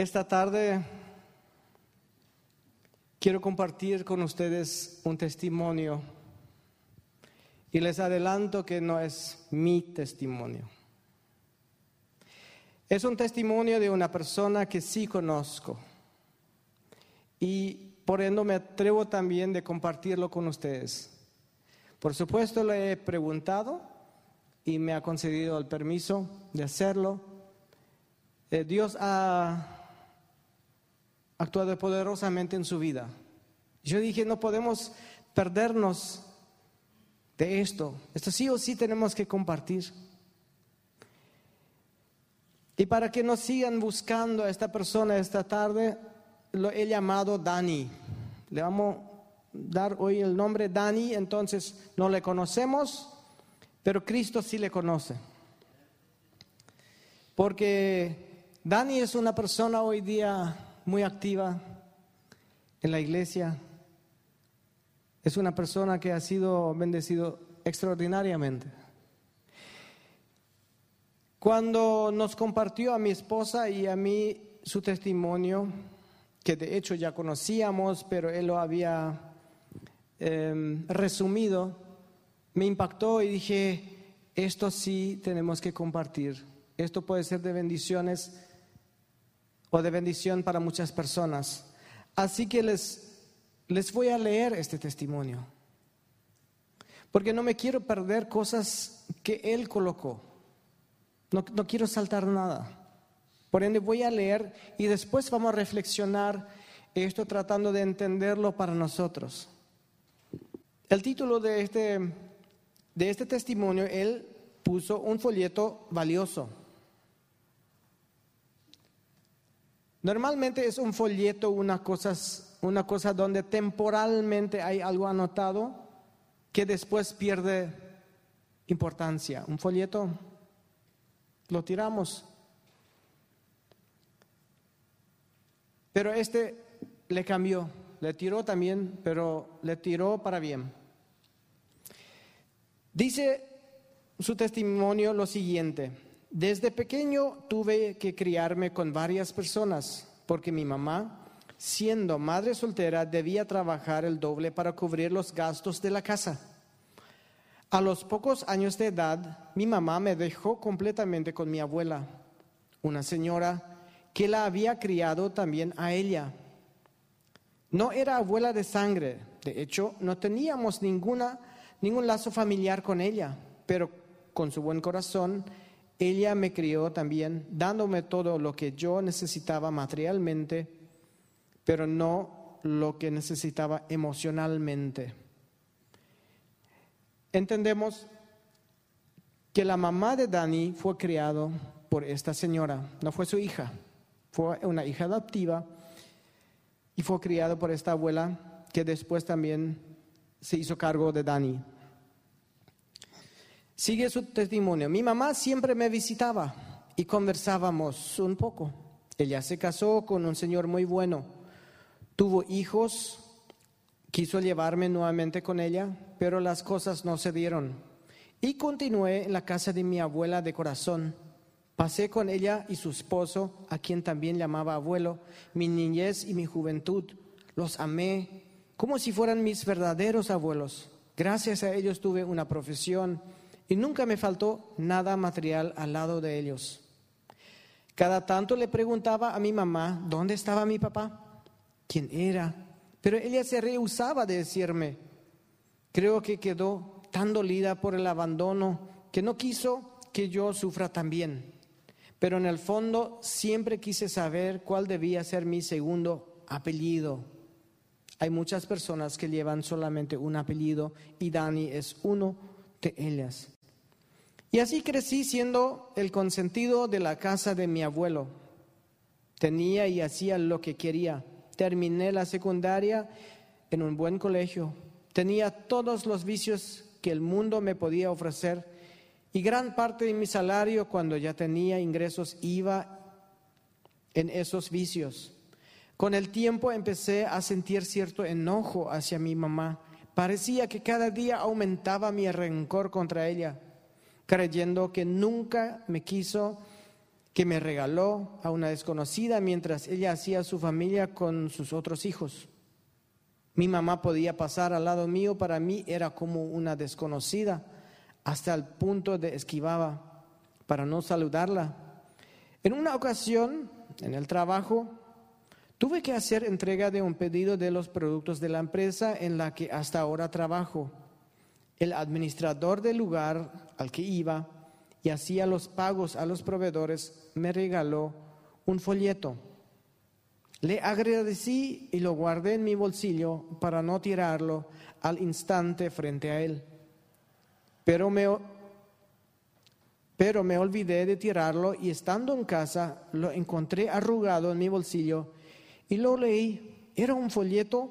Esta tarde quiero compartir con ustedes un testimonio y les adelanto que no es mi testimonio. Es un testimonio de una persona que sí conozco y por ende me atrevo también de compartirlo con ustedes. Por supuesto le he preguntado y me ha concedido el permiso de hacerlo. Eh, Dios ha actuado poderosamente en su vida. Yo dije, no podemos perdernos de esto. Esto sí o sí tenemos que compartir. Y para que nos sigan buscando a esta persona esta tarde, lo he llamado Dani. Le vamos a dar hoy el nombre Dani, entonces no le conocemos, pero Cristo sí le conoce. Porque Dani es una persona hoy día muy activa en la iglesia. Es una persona que ha sido bendecido extraordinariamente. Cuando nos compartió a mi esposa y a mí su testimonio, que de hecho ya conocíamos, pero él lo había em, resumido, me impactó y dije, esto sí tenemos que compartir. Esto puede ser de bendiciones o de bendición para muchas personas. Así que les, les voy a leer este testimonio, porque no me quiero perder cosas que Él colocó. No, no quiero saltar nada. Por ende voy a leer y después vamos a reflexionar esto tratando de entenderlo para nosotros. El título de este, de este testimonio, él puso un folleto valioso. Normalmente es un folleto, una cosa, una cosa donde temporalmente hay algo anotado que después pierde importancia. Un folleto lo tiramos. Pero este le cambió, le tiró también, pero le tiró para bien. Dice su testimonio lo siguiente. Desde pequeño tuve que criarme con varias personas porque mi mamá, siendo madre soltera, debía trabajar el doble para cubrir los gastos de la casa. A los pocos años de edad, mi mamá me dejó completamente con mi abuela, una señora que la había criado también a ella. No era abuela de sangre, de hecho, no teníamos ninguna, ningún lazo familiar con ella, pero con su buen corazón ella me crió también, dándome todo lo que yo necesitaba materialmente, pero no lo que necesitaba emocionalmente. Entendemos que la mamá de Dani fue criado por esta señora, no fue su hija, fue una hija adoptiva y fue criado por esta abuela que después también se hizo cargo de Dani. Sigue su testimonio. Mi mamá siempre me visitaba y conversábamos un poco. Ella se casó con un señor muy bueno. Tuvo hijos, quiso llevarme nuevamente con ella, pero las cosas no se dieron. Y continué en la casa de mi abuela de corazón. Pasé con ella y su esposo, a quien también llamaba abuelo, mi niñez y mi juventud. Los amé como si fueran mis verdaderos abuelos. Gracias a ellos tuve una profesión y nunca me faltó nada material al lado de ellos. Cada tanto le preguntaba a mi mamá dónde estaba mi papá, quién era, pero ella se rehusaba de decirme. Creo que quedó tan dolida por el abandono que no quiso que yo sufra también. Pero en el fondo siempre quise saber cuál debía ser mi segundo apellido. Hay muchas personas que llevan solamente un apellido y Dani es uno de ellas. Y así crecí siendo el consentido de la casa de mi abuelo. Tenía y hacía lo que quería. Terminé la secundaria en un buen colegio. Tenía todos los vicios que el mundo me podía ofrecer y gran parte de mi salario cuando ya tenía ingresos iba en esos vicios. Con el tiempo empecé a sentir cierto enojo hacia mi mamá. Parecía que cada día aumentaba mi rencor contra ella creyendo que nunca me quiso que me regaló a una desconocida mientras ella hacía su familia con sus otros hijos. Mi mamá podía pasar al lado mío, para mí era como una desconocida, hasta el punto de esquivaba para no saludarla. En una ocasión, en el trabajo, tuve que hacer entrega de un pedido de los productos de la empresa en la que hasta ahora trabajo. El administrador del lugar al que iba y hacía los pagos a los proveedores me regaló un folleto. Le agradecí y lo guardé en mi bolsillo para no tirarlo al instante frente a él. Pero me, pero me olvidé de tirarlo y estando en casa lo encontré arrugado en mi bolsillo y lo leí. Era un folleto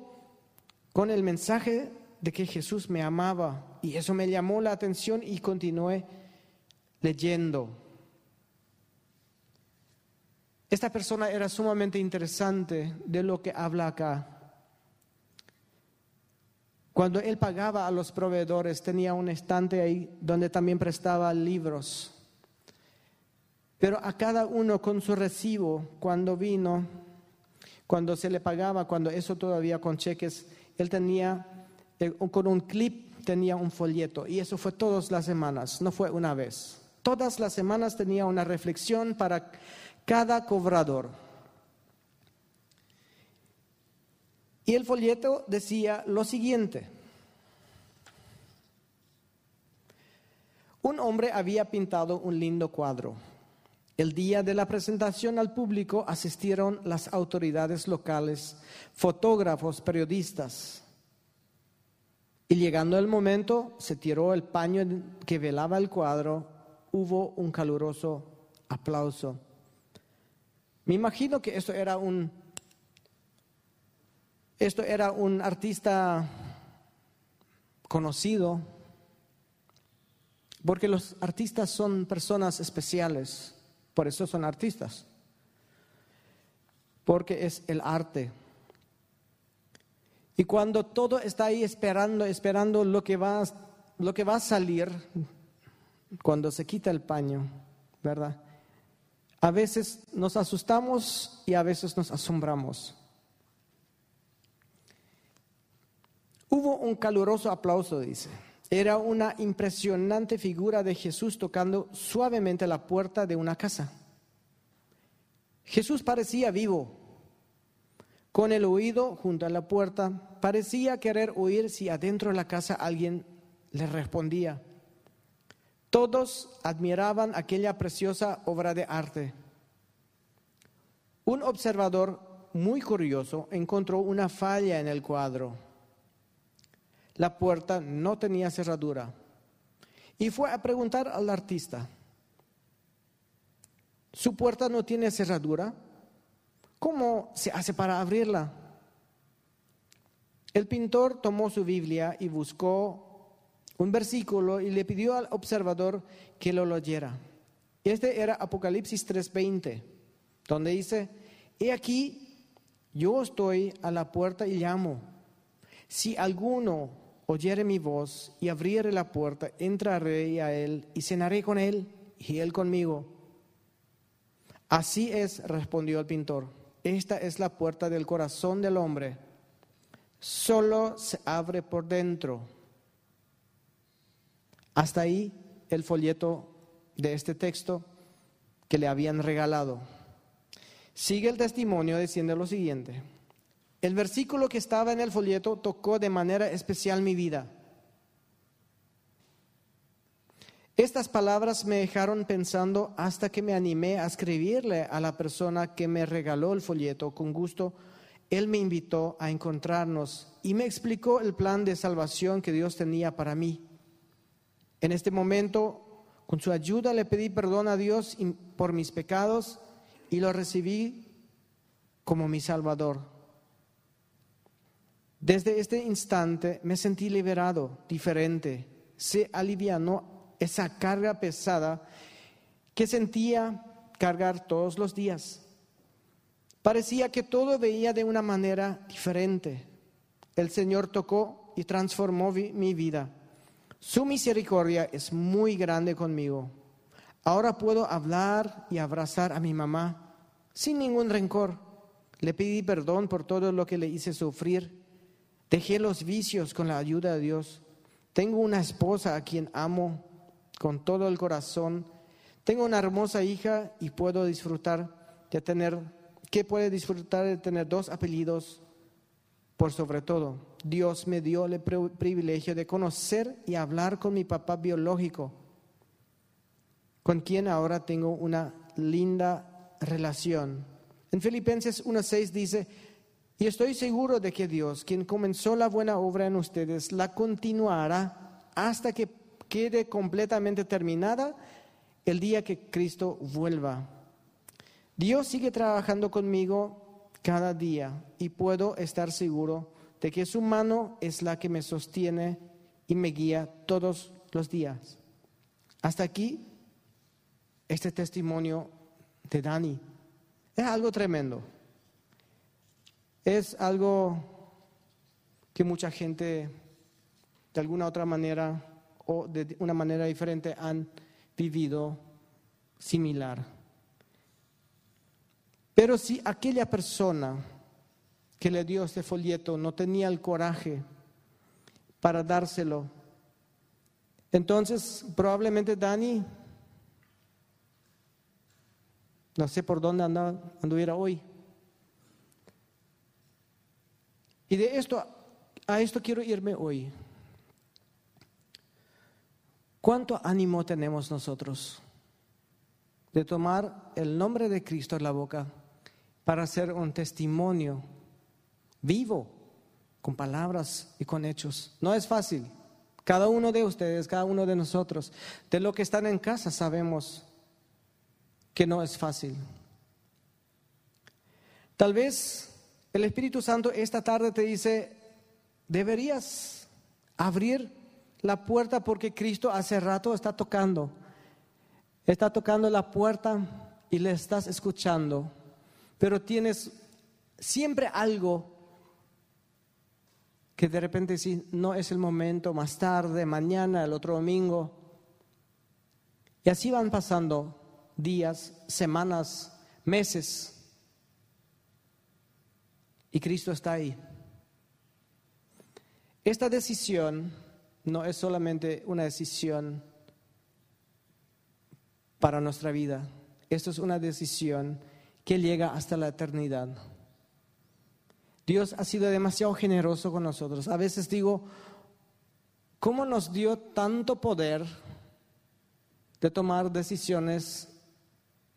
con el mensaje de que Jesús me amaba y eso me llamó la atención y continué leyendo. Esta persona era sumamente interesante de lo que habla acá. Cuando él pagaba a los proveedores, tenía un estante ahí donde también prestaba libros. Pero a cada uno con su recibo, cuando vino, cuando se le pagaba, cuando eso todavía con cheques, él tenía eh, con un clip tenía un folleto y eso fue todas las semanas, no fue una vez. Todas las semanas tenía una reflexión para cada cobrador. Y el folleto decía lo siguiente. Un hombre había pintado un lindo cuadro. El día de la presentación al público asistieron las autoridades locales, fotógrafos, periodistas. Y llegando el momento, se tiró el paño que velaba el cuadro, hubo un caluroso aplauso. Me imagino que esto era un esto era un artista conocido, porque los artistas son personas especiales, por eso son artistas, porque es el arte. Y cuando todo está ahí esperando, esperando lo que va, lo que va a salir, cuando se quita el paño, ¿verdad? A veces nos asustamos y a veces nos asombramos. Hubo un caluroso aplauso, dice. Era una impresionante figura de Jesús tocando suavemente la puerta de una casa. Jesús parecía vivo, con el oído junto a la puerta, parecía querer oír si adentro de la casa alguien le respondía. Todos admiraban aquella preciosa obra de arte. Un observador muy curioso encontró una falla en el cuadro. La puerta no tenía cerradura y fue a preguntar al artista, ¿su puerta no tiene cerradura? ¿Cómo se hace para abrirla? El pintor tomó su Biblia y buscó un versículo y le pidió al observador que lo leyera. Este era Apocalipsis 3:20, donde dice, he aquí, yo estoy a la puerta y llamo. Si alguno oyere mi voz y abriere la puerta, entraré a él y cenaré con él y él conmigo. Así es, respondió el pintor. Esta es la puerta del corazón del hombre. Solo se abre por dentro. Hasta ahí el folleto de este texto que le habían regalado. Sigue el testimonio diciendo lo siguiente. El versículo que estaba en el folleto tocó de manera especial mi vida. Estas palabras me dejaron pensando hasta que me animé a escribirle a la persona que me regaló el folleto. Con gusto, él me invitó a encontrarnos y me explicó el plan de salvación que Dios tenía para mí. En este momento, con su ayuda, le pedí perdón a Dios por mis pecados y lo recibí como mi Salvador. Desde este instante me sentí liberado, diferente, se alivianó esa carga pesada que sentía cargar todos los días. Parecía que todo veía de una manera diferente. El Señor tocó y transformó mi vida. Su misericordia es muy grande conmigo. Ahora puedo hablar y abrazar a mi mamá sin ningún rencor. Le pedí perdón por todo lo que le hice sufrir. Dejé los vicios con la ayuda de Dios. Tengo una esposa a quien amo con todo el corazón. Tengo una hermosa hija y puedo disfrutar de tener, que puede disfrutar de tener dos apellidos por sobre todo. Dios me dio el privilegio de conocer y hablar con mi papá biológico, con quien ahora tengo una linda relación. En Filipenses 1.6 dice, y estoy seguro de que Dios, quien comenzó la buena obra en ustedes, la continuará hasta que quede completamente terminada el día que Cristo vuelva. Dios sigue trabajando conmigo cada día y puedo estar seguro de que su mano es la que me sostiene y me guía todos los días. Hasta aquí este testimonio de Dani. Es algo tremendo. Es algo que mucha gente de alguna otra manera o de una manera diferente han vivido similar. Pero si aquella persona que le dio este folleto no tenía el coraje para dárselo, entonces probablemente Dani, no sé por dónde anduviera hoy. Y de esto, a esto quiero irme hoy. ¿Cuánto ánimo tenemos nosotros de tomar el nombre de Cristo en la boca para hacer un testimonio vivo, con palabras y con hechos? No es fácil. Cada uno de ustedes, cada uno de nosotros, de lo que están en casa, sabemos que no es fácil. Tal vez el Espíritu Santo esta tarde te dice, deberías abrir la puerta porque Cristo hace rato está tocando. Está tocando la puerta y le estás escuchando, pero tienes siempre algo que de repente si no es el momento, más tarde, mañana, el otro domingo. Y así van pasando días, semanas, meses. Y Cristo está ahí. Esta decisión no es solamente una decisión para nuestra vida, esto es una decisión que llega hasta la eternidad. Dios ha sido demasiado generoso con nosotros. A veces digo, ¿cómo nos dio tanto poder de tomar decisiones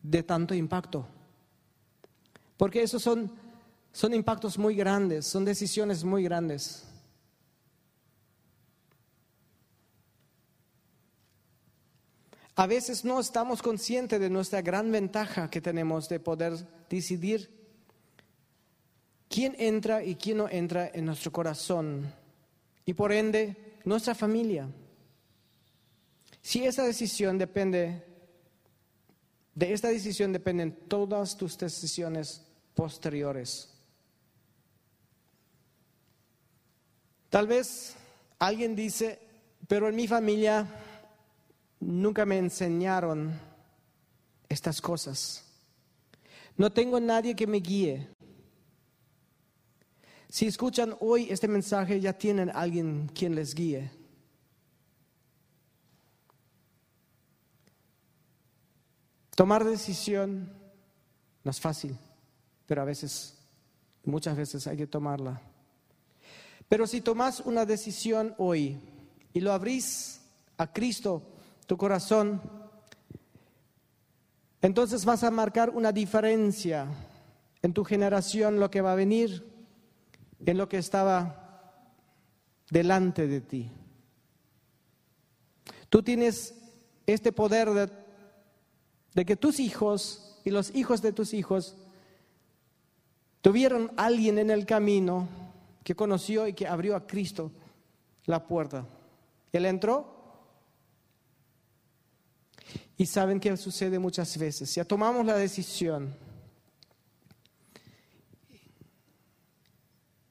de tanto impacto? Porque esos son, son impactos muy grandes, son decisiones muy grandes. A veces no estamos conscientes de nuestra gran ventaja que tenemos de poder decidir quién entra y quién no entra en nuestro corazón y por ende nuestra familia. Si esa decisión depende, de esta decisión dependen todas tus decisiones posteriores. Tal vez alguien dice, pero en mi familia nunca me enseñaron estas cosas. No tengo nadie que me guíe. Si escuchan hoy este mensaje, ya tienen alguien quien les guíe. Tomar decisión no es fácil, pero a veces, muchas veces hay que tomarla. Pero si tomas una decisión hoy y lo abrís a Cristo tu corazón, entonces vas a marcar una diferencia en tu generación, lo que va a venir, en lo que estaba delante de ti. Tú tienes este poder de, que tus hijos y los hijos de tus hijos tuvieron alguien en el camino que conoció y que abrió a Cristo la puerta. Él entró y saben qué sucede muchas veces. Ya tomamos la decisión.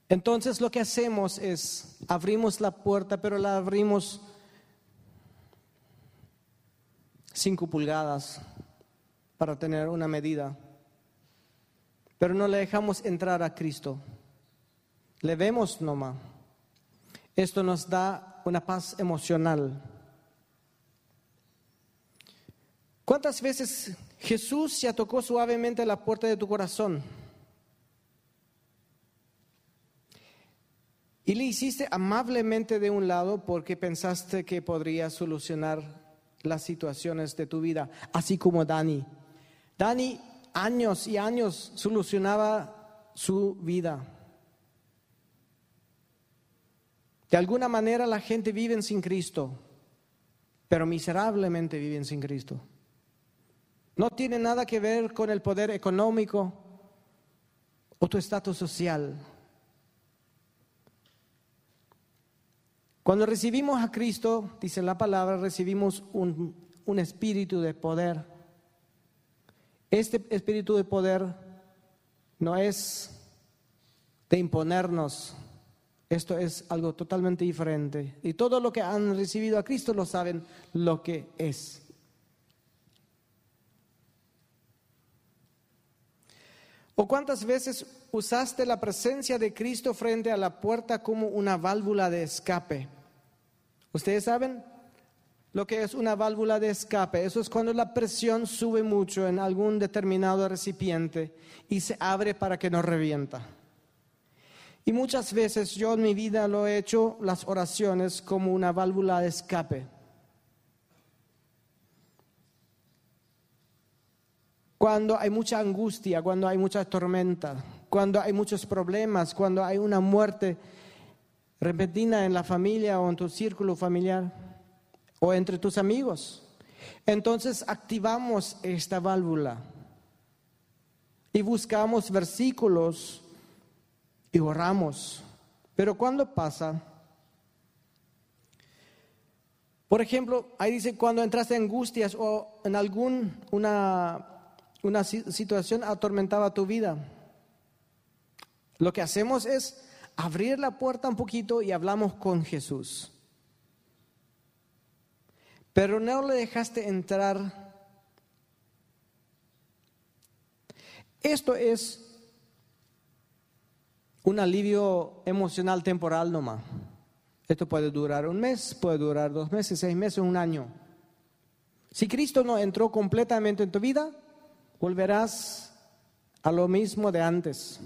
Entonces lo que hacemos es, abrimos la puerta, pero la abrimos 5 pulgadas para tener una medida, pero no le dejamos entrar a Cristo. Le vemos nomás. Esto nos da una paz emocional. ¿Cuántas veces Jesús ya tocó suavemente la puerta de tu corazón? Y le hiciste amablemente de un lado porque pensaste que podría solucionar las situaciones de tu vida, así como Dani. Dani años y años solucionaba su vida. De alguna manera la gente vive sin Cristo, pero miserablemente viven sin Cristo. No tiene nada que ver con el poder económico o tu estatus social. Cuando recibimos a Cristo, dice la palabra, recibimos un, un espíritu de poder. Este espíritu de poder no es de imponernos, esto es algo totalmente diferente. Y todo lo que han recibido a Cristo lo saben lo que es. ¿O cuántas veces usaste la presencia de Cristo frente a la puerta como una válvula de escape? ¿Ustedes saben lo que es una válvula de escape? Eso es cuando la presión sube mucho en algún determinado recipiente y se abre para que no revienta. Y muchas veces yo en mi vida lo he hecho las oraciones como una válvula de escape. Cuando hay mucha angustia, cuando hay mucha tormenta, cuando hay muchos problemas, cuando hay una muerte repentina en la familia o en tu círculo familiar o entre tus amigos. Entonces activamos esta válvula y buscamos versículos y oramos. Pero cuando pasa, por ejemplo, ahí dice cuando entraste en angustias o en algún una, situación atormentaba tu vida. Lo que hacemos es abrir la puerta un poquito y hablamos con Jesús. Pero no le dejaste entrar. Esto es un alivio emocional temporal nomás. Esto puede durar un mes, puede durar dos meses, seis meses, un año. Si Cristo no entró completamente en tu vida, volverás a lo mismo de antes.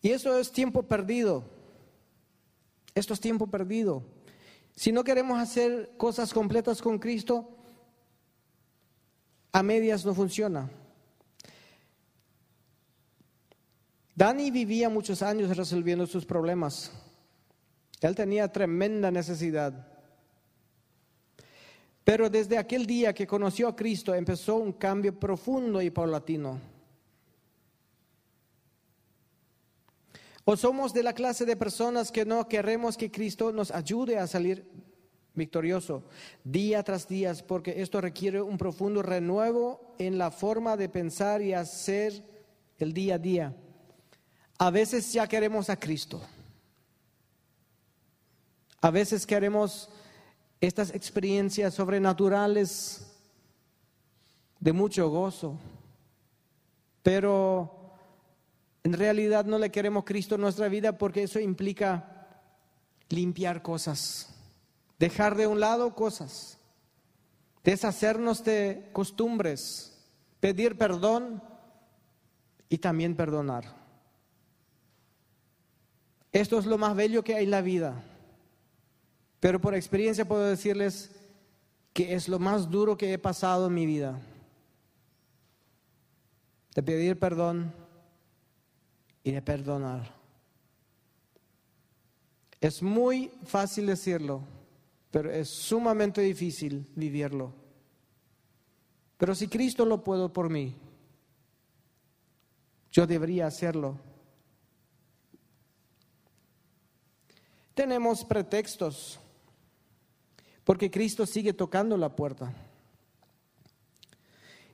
Y eso es tiempo perdido. Esto es tiempo perdido. Si no queremos hacer cosas completas con Cristo, a medias no funciona. Dani vivía muchos años resolviendo sus problemas. Él tenía tremenda necesidad. Pero desde aquel día que conoció a Cristo empezó un cambio profundo y paulatino. O somos de la clase de personas que no queremos que Cristo nos ayude a salir victorioso día tras día, porque esto requiere un profundo renuevo en la forma de pensar y hacer el día a día. A veces ya queremos a Cristo. A veces queremos estas experiencias sobrenaturales de mucho gozo. Pero en realidad no le queremos Cristo en nuestra vida porque eso implica limpiar cosas, dejar de un lado cosas, deshacernos de costumbres, pedir perdón y también perdonar. Esto es lo más bello que hay en la vida. Pero por experiencia puedo decirles que es lo más duro que he pasado en mi vida. De pedir perdón y de perdonar. Es muy fácil decirlo, pero es sumamente difícil vivirlo. Pero si Cristo lo pudo por mí, yo debería hacerlo. Tenemos pretextos, porque Cristo sigue tocando la puerta.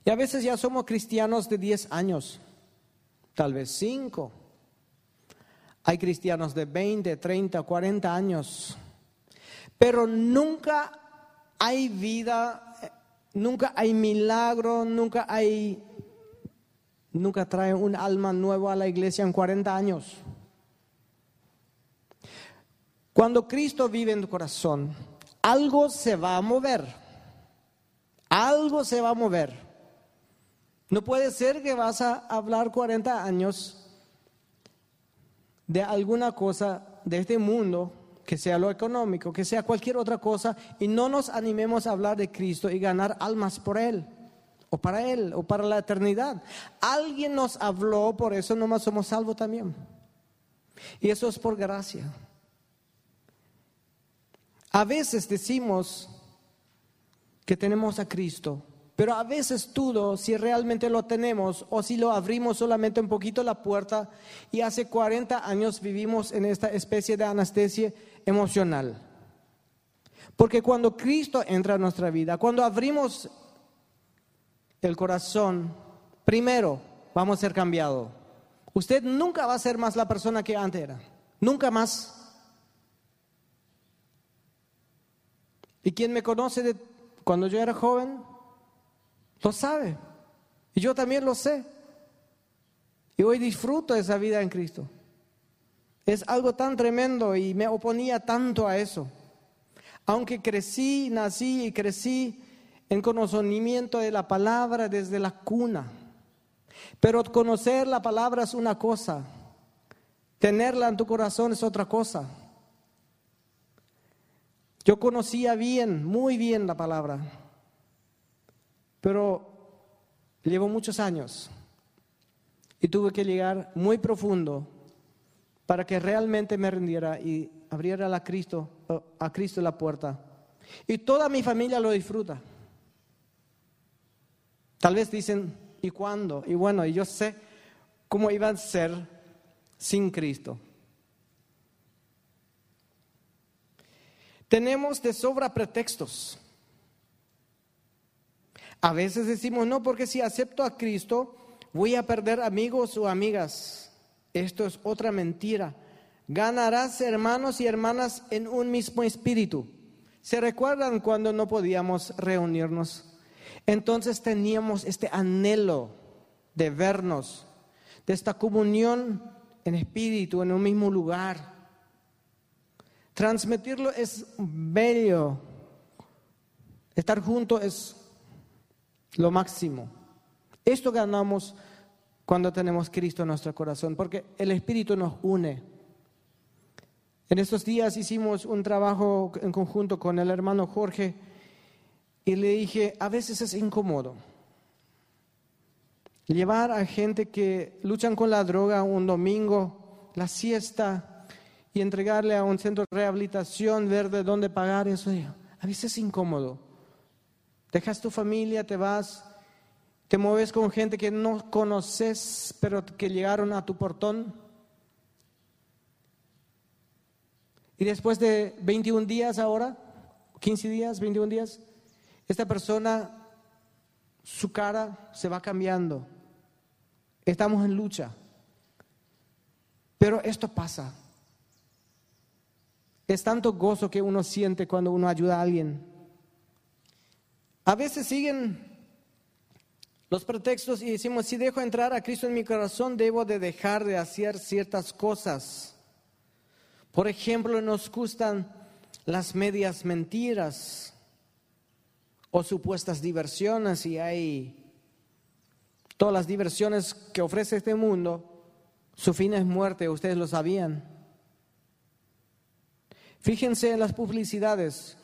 Y a veces ya somos cristianos de 10 años, tal vez 5. Hay cristianos de 20, 30, 40 años, pero nunca hay vida, nunca hay milagro, nunca hay, nunca trae un alma nueva a la iglesia en 40 años. Cuando Cristo vive en tu corazón, algo se va a mover. Algo se va a mover. No puede ser que vas a hablar 40 años de alguna cosa de este mundo, que sea lo económico, que sea cualquier otra cosa, y no nos animemos a hablar de Cristo y ganar almas por Él, o para Él, o para la eternidad. Alguien nos habló, por eso nomás somos salvos también. Y eso es por gracia. A veces decimos que tenemos a Cristo, pero a veces dudo si realmente lo tenemos o si lo abrimos solamente un poquito la puerta y hace 40 años vivimos en esta especie de anestesia emocional. Porque cuando Cristo entra en nuestra vida, cuando abrimos el corazón, primero vamos a ser cambiados. Usted nunca va a ser más la persona que antes era. Nunca más. Y quien me conoce de cuando yo era joven, lo sabe. Y yo también lo sé. Y hoy disfruto esa vida en Cristo. Es algo tan tremendo y me oponía tanto a eso. Aunque crecí, nací y crecí en conocimiento de la palabra desde la cuna. Pero conocer la palabra es una cosa, tenerla en tu corazón es otra cosa. Yo conocía bien, muy bien la palabra, pero llevo muchos años y tuve que llegar muy profundo para que realmente me rindiera y abriera a Cristo, a Cristo la puerta. Y toda mi familia lo disfruta. Tal vez dicen, ¿y cuándo? Y bueno, yo sé cómo iban a ser sin Cristo. Tenemos de sobra pretextos. A veces decimos, no, porque si acepto a Cristo, voy a perder amigos o amigas. Esto es otra mentira. Ganarás hermanos y hermanas en un mismo espíritu. ¿Se recuerdan cuando no podíamos reunirnos? Entonces teníamos este anhelo de vernos, de esta comunión en espíritu, en un mismo lugar. Transmitirlo es bello. Estar juntos es lo máximo. Esto ganamos cuando tenemos Cristo en nuestro corazón, porque el Espíritu nos une. En estos días hicimos un trabajo en conjunto con el hermano Jorge y le dije, a veces es incómodo llevar a gente que luchan con la droga un domingo, la siesta, y entregarle a un centro de rehabilitación, ver de dónde pagar, eso a veces es incómodo. Dejas tu familia, te vas, te mueves con gente que no conoces, pero que llegaron a tu portón. Y después de 21 días ahora, 15 días, 21 días, esta persona, su cara se va cambiando. Estamos en lucha. Pero esto pasa. Es tanto gozo que uno siente cuando uno ayuda a alguien. A veces siguen los pretextos y decimos, si dejo entrar a Cristo en mi corazón, debo de dejar de hacer ciertas cosas. Por ejemplo, nos gustan las medias mentiras o supuestas diversiones y hay todas las diversiones que ofrece este mundo, su fin es muerte, ustedes lo sabían. Fíjense en las publicidades.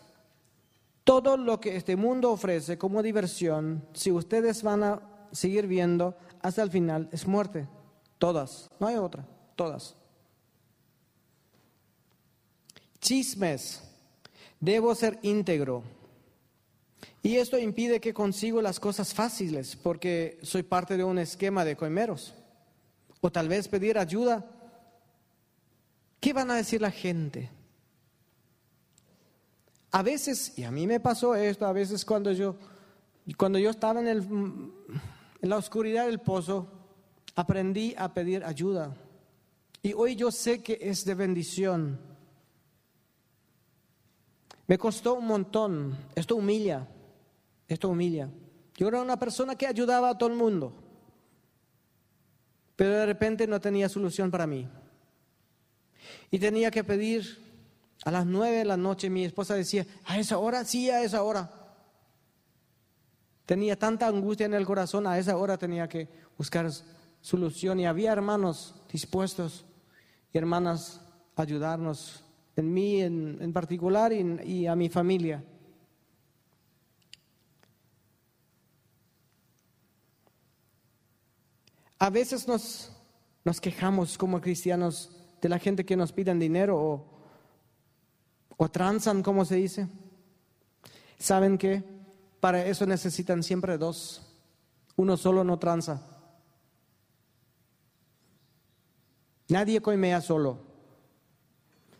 Todo lo que este mundo ofrece como diversión, si ustedes van a seguir viendo hasta el final, es muerte. Todas, no hay otra, todas. Chismes. Debo ser íntegro. Y esto impide que consigo las cosas fáciles porque soy parte de un esquema de coimeros. O tal vez pedir ayuda. ¿Qué van a decir la gente? A veces, y a mí me pasó esto, a veces cuando yo, cuando yo estaba en, el, en la oscuridad del pozo, aprendí a pedir ayuda. Y hoy yo sé que es de bendición. Me costó un montón. Esto humilla. Esto humilla. Yo era una persona que ayudaba a todo el mundo. Pero de repente no tenía solución para mí. Y tenía que pedir a las nueve de la noche. Mi esposa decía, ¿a esa hora? Sí, a esa hora. Tenía tanta angustia en el corazón, a esa hora tenía que buscar solución. Y había hermanos dispuestos y hermanas a ayudarnos en mí en, particular y, a mi familia. A veces nos, nos quejamos como cristianos de la gente que nos piden dinero o, o transan, como se dice. ¿Saben que Para eso necesitan siempre dos. Uno solo no tranza. Nadie coimea solo.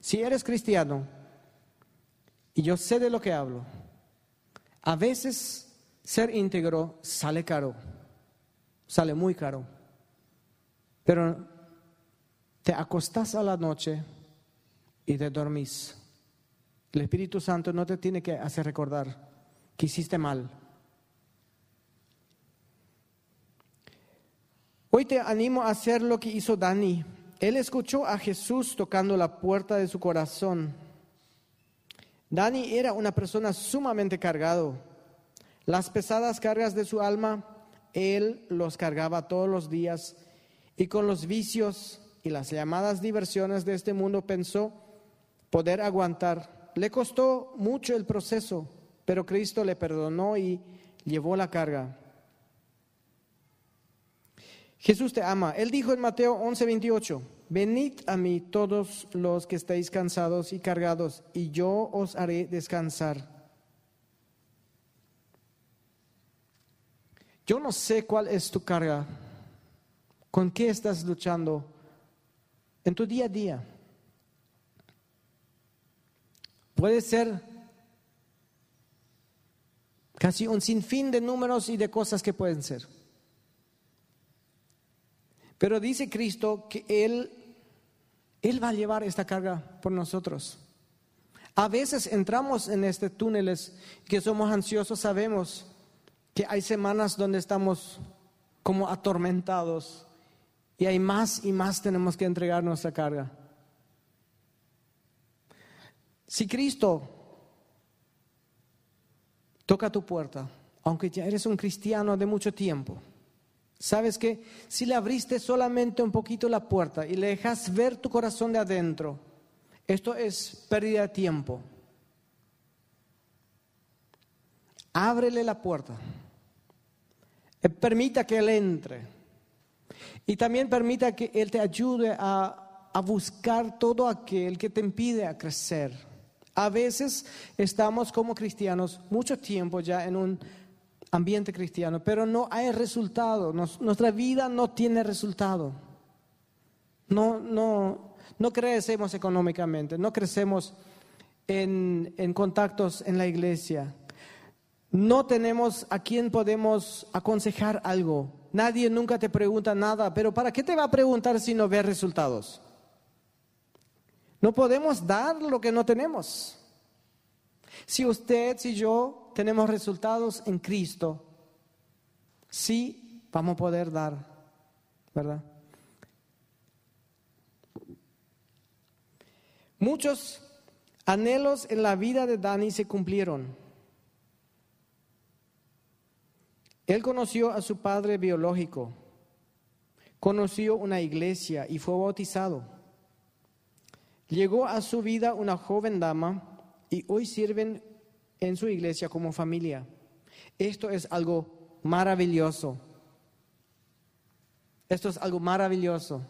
Si eres cristiano, y yo sé de lo que hablo, a veces ser íntegro sale caro, sale muy caro. Pero te acostás a la noche y te dormís. El Espíritu Santo no te tiene que hacer recordar que hiciste mal. Hoy te animo a hacer lo que hizo Dani él escuchó a Jesús tocando la puerta de su corazón. Dani era una persona sumamente cargado. Las pesadas cargas de su alma, él los cargaba todos los días y con los vicios y las llamadas diversiones de este mundo pensó poder aguantar. Le costó mucho el proceso, pero Cristo le perdonó y llevó la carga. Jesús te ama. Él dijo en Mateo 11:28, venid a mí todos los que estáis cansados y cargados, y yo os haré descansar. Yo no sé cuál es tu carga, con qué estás luchando en tu día a día. Puede ser casi un sinfín de números y de cosas que pueden ser. Pero dice Cristo que Él, Él va a llevar esta carga por nosotros. A veces entramos en este túneles que somos ansiosos, sabemos que hay semanas donde estamos como atormentados y hay más y más tenemos que entregar nuestra carga. Si Cristo toca tu puerta, aunque ya eres un cristiano de mucho tiempo, ¿Sabes que Si le abriste solamente un poquito la puerta y le dejas ver tu corazón de adentro, esto es pérdida de tiempo. Ábrele la puerta. Eh, permita que Él entre. Y también permita que Él te ayude a, a buscar todo aquel que te impide a crecer. A veces estamos como cristianos mucho tiempo ya en un ambiente cristiano, pero no hay resultado. nuestra vida no tiene resultado. No, no, no crecemos económicamente, no crecemos en, en contactos en la iglesia. No tenemos a quien podemos aconsejar algo. Nadie nunca te pregunta nada, pero ¿para qué te va a preguntar si no ve resultados? No podemos dar lo que no tenemos. Si usted, si yo tenemos resultados en Cristo, sí vamos a poder dar, ¿verdad? Muchos anhelos en la vida de Dani se cumplieron. Él conoció a su padre biológico, conoció una iglesia y fue bautizado. Llegó a su vida una joven dama y hoy sirven en su iglesia como familia. Esto es algo maravilloso. Esto es algo maravilloso.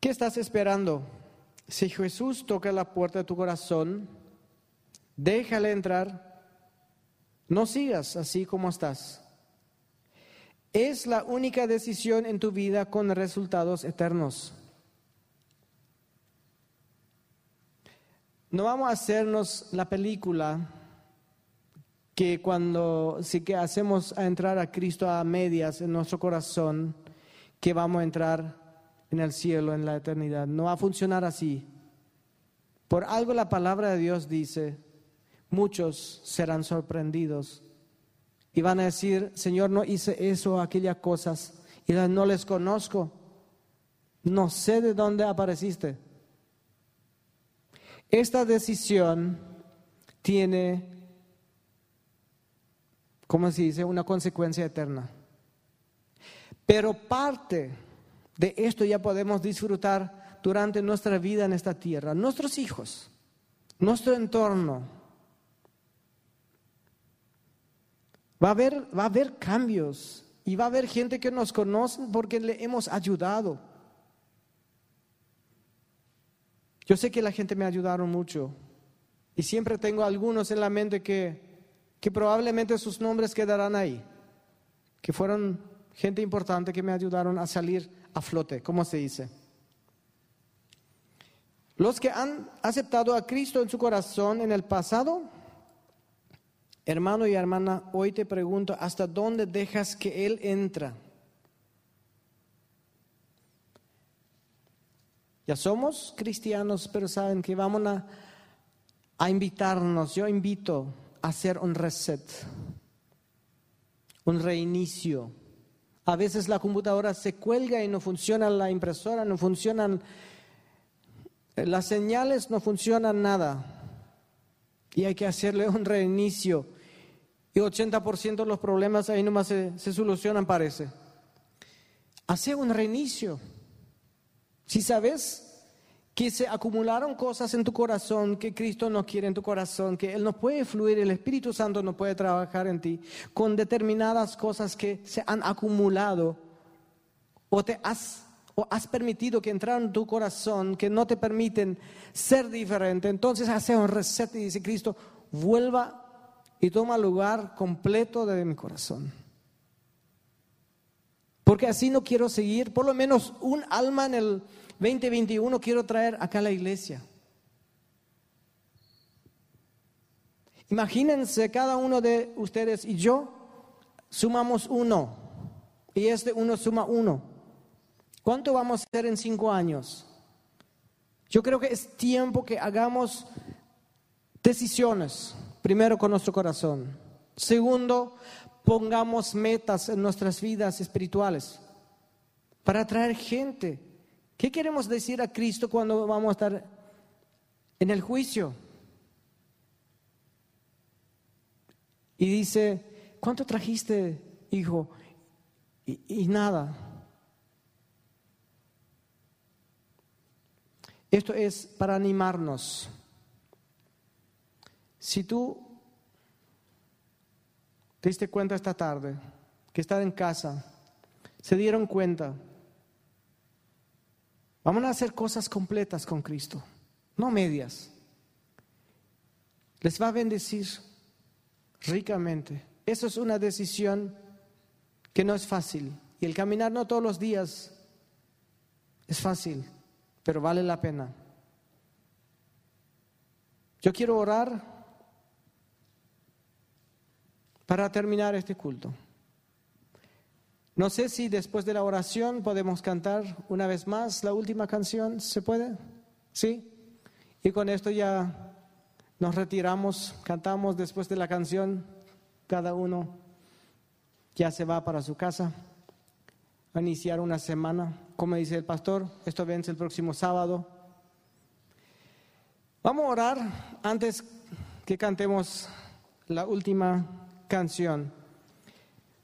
¿Qué estás esperando? Si Jesús toca la puerta de tu corazón, déjale entrar. No sigas así como estás. Es la única decisión en tu vida con resultados eternos. No vamos a hacernos la película que cuando sí que hacemos a entrar a Cristo a medias en nuestro corazón, que vamos a entrar en el cielo, en la eternidad. No va a funcionar así. Por algo la palabra de Dios dice, muchos serán sorprendidos y van a decir, Señor, no hice eso, aquellas cosas, y no les conozco, no sé de dónde apareciste. Esta decisión tiene ¿cómo se dice? Una consecuencia eterna. Pero parte de esto ya podemos disfrutar durante nuestra vida en esta tierra. Nuestros hijos, nuestro entorno. Va a haber, va a haber cambios y va a haber gente que nos conoce porque le hemos ayudado. Yo sé que la gente me ayudaron mucho y siempre tengo algunos en la mente que que probablemente sus nombres quedarán ahí, que fueron gente importante que me ayudaron a salir a flote, como se dice. Los que han aceptado a Cristo en su corazón en el pasado, hermano y hermana, hoy te pregunto, ¿hasta dónde dejas que Él entra? Ya somos cristianos, pero saben que vamos a, a invitarnos, yo invito hacer un reset, un reinicio. A veces la computadora se cuelga y no funciona la impresora, no funcionan las señales, no funcionan nada. Y hay que hacerle un reinicio. Y 80% de los problemas ahí nomás se, se solucionan, parece. Hace un reinicio. Si sabes que se acumularon cosas en tu corazón que Cristo no quiere en tu corazón, que Él no puede fluir, el Espíritu Santo no puede trabajar en ti, con determinadas cosas que se han acumulado o te has o has permitido que entraron en tu corazón, que no te permiten ser diferente, entonces hace un reset y dice Cristo, vuelva y toma lugar completo de mi corazón. Porque así no quiero seguir, por lo menos un alma en el 2021 quiero traer acá a la iglesia. Imagínense cada uno de ustedes y yo sumamos uno y este uno suma uno. ¿Cuánto vamos a hacer en cinco años? Yo creo que es tiempo que hagamos decisiones, primero con nuestro corazón. Segundo, pongamos metas en nuestras vidas espirituales para atraer gente ¿Qué queremos decir a Cristo cuando vamos a estar en el juicio? Y dice, ¿cuánto trajiste, hijo? Y, nada. Esto es para animarnos. Si tú te diste cuenta esta tarde que estar en casa, se dieron cuenta Vamos a hacer cosas completas con Cristo, no medias. Les va a bendecir ricamente. Eso es una decisión que no es fácil. Y el caminar no todos los días es fácil, pero vale la pena. Yo quiero orar para terminar este culto. No sé si después de la oración podemos cantar una vez más la última canción. ¿Se puede? ¿Sí? Y con esto ya nos retiramos, cantamos después de la canción, cada uno ya se va para su casa a iniciar una semana. Como dice el pastor, esto vence el próximo sábado. Vamos a orar antes que cantemos la última canción.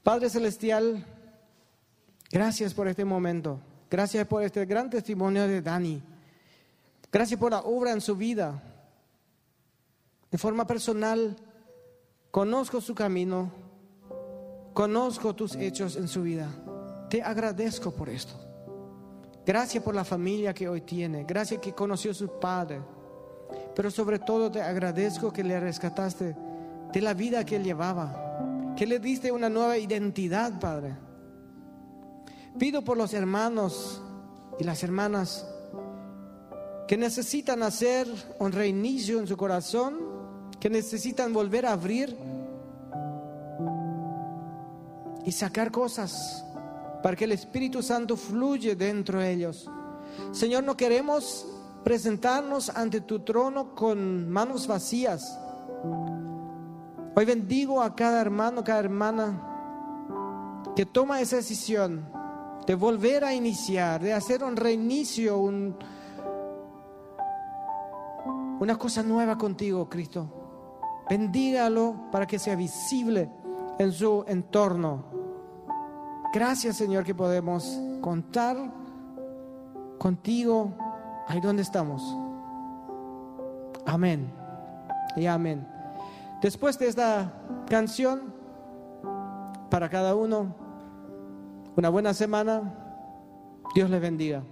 Padre Celestial, Gracias por este momento. Gracias por este gran testimonio de Dani. Gracias por la obra en su vida. De forma personal, conozco su camino, conozco tus hechos en su vida. Te agradezco por esto. Gracias por la familia que hoy tiene. Gracias que conoció a su padre. Pero sobre todo te agradezco que le rescataste de la vida que él llevaba. Que le diste una nueva identidad, Padre Pido por los hermanos y las hermanas que necesitan hacer un reinicio en su corazón, que necesitan volver a abrir y sacar cosas para que el Espíritu Santo fluye dentro de ellos. Señor, no queremos presentarnos ante tu trono con manos vacías. Hoy bendigo a cada hermano, cada hermana que toma esa decisión de volver a iniciar, de hacer un reinicio, un, una cosa nueva contigo, Cristo. Bendígalo para que sea visible en su entorno. Gracias, Señor, que podemos contar contigo ahí donde estamos. Amén y amén. Después de esta canción, para cada uno, una buena semana. Dios les bendiga.